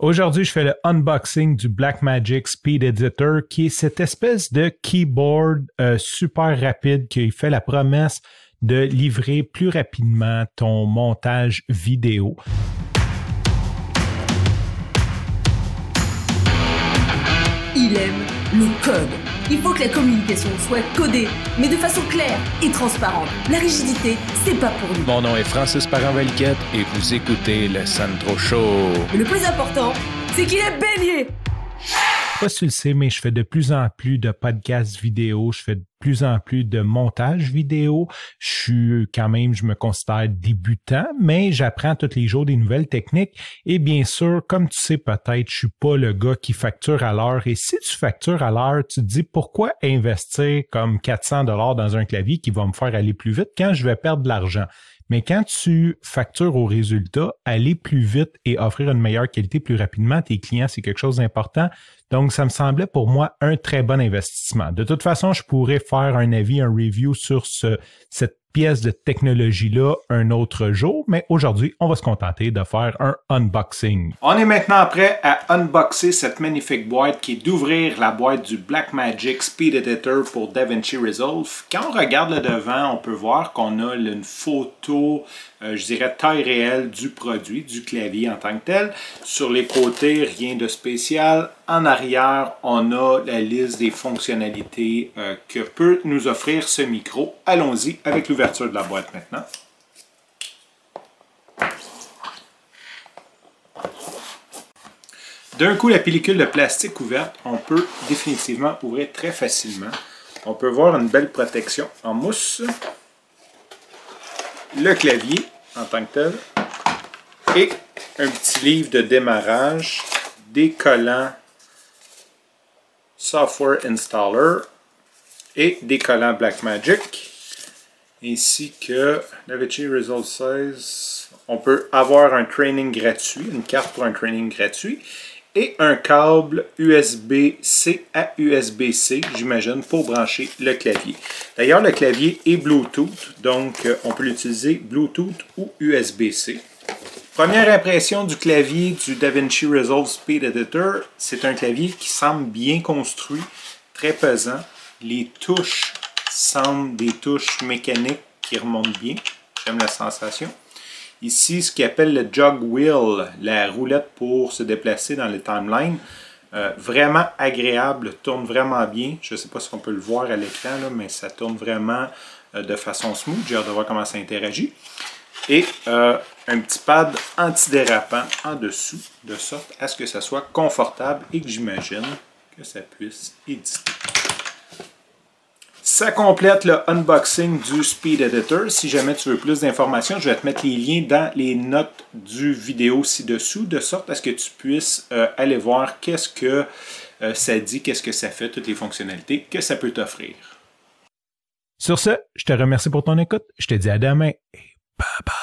Aujourd'hui, je fais le unboxing du Blackmagic Speed Editor, qui est cette espèce de keyboard euh, super rapide qui fait la promesse de livrer plus rapidement ton montage vidéo. Il aime le code. Il faut que la communication soit codée, mais de façon claire et transparente. La rigidité, c'est pas pour nous. Mon nom est Francis parent et vous écoutez le Sandro Show. Mais le plus important, c'est qu'il est bélier pas si tu le sais, mais je fais de plus en plus de podcasts vidéo, je fais de plus en plus de montage vidéo. Je suis quand même, je me considère débutant, mais j'apprends tous les jours des nouvelles techniques. Et bien sûr, comme tu sais peut-être, je suis pas le gars qui facture à l'heure. Et si tu factures à l'heure, tu te dis pourquoi investir comme 400 dollars dans un clavier qui va me faire aller plus vite quand je vais perdre de l'argent? Mais quand tu factures au résultat, aller plus vite et offrir une meilleure qualité plus rapidement à tes clients, c'est quelque chose d'important. Donc, ça me semblait pour moi un très bon investissement. De toute façon, je pourrais faire un avis, un review sur ce, cette pièce de technologie-là un autre jour, mais aujourd'hui, on va se contenter de faire un unboxing. On est maintenant prêt à unboxer cette magnifique boîte qui est d'ouvrir la boîte du Blackmagic Speed Editor pour DaVinci Resolve. Quand on regarde le devant, on peut voir qu'on a une photo, euh, je dirais taille réelle du produit, du clavier en tant que tel. Sur les côtés, rien de spécial. En arrière, on a la liste des fonctionnalités euh, que peut nous offrir ce micro. Allons-y avec l'ouverture de la boîte maintenant. D'un coup, la pellicule de plastique ouverte, on peut définitivement ouvrir très facilement. On peut voir une belle protection en mousse, le clavier en tant que tel, et un petit livre de démarrage, des collants Software Installer et des collants Blackmagic, ainsi que DaVinci Resolve 16. On peut avoir un training gratuit, une carte pour un training gratuit, et un câble USB-C à USB-C, j'imagine, pour brancher le clavier. D'ailleurs, le clavier est Bluetooth, donc euh, on peut l'utiliser Bluetooth ou USB-C. Première impression du clavier du DaVinci Resolve Speed Editor, c'est un clavier qui semble bien construit, très pesant. Les touches semblent des touches mécaniques qui remontent bien. J'aime la sensation. Ici, ce qu'il appelle le jog wheel, la roulette pour se déplacer dans les timelines. Euh, vraiment agréable, tourne vraiment bien. Je ne sais pas si on peut le voir à l'écran, mais ça tourne vraiment euh, de façon smooth. J'ai hâte de voir comment ça interagit et euh, un petit pad antidérapant en dessous, de sorte à ce que ça soit confortable et que j'imagine que ça puisse éditer. Ça complète le unboxing du Speed Editor. Si jamais tu veux plus d'informations, je vais te mettre les liens dans les notes du vidéo ci-dessous, de sorte à ce que tu puisses euh, aller voir qu'est-ce que euh, ça dit, qu'est-ce que ça fait, toutes les fonctionnalités que ça peut t'offrir. Sur ce, je te remercie pour ton écoute. Je te dis à demain et bye bye.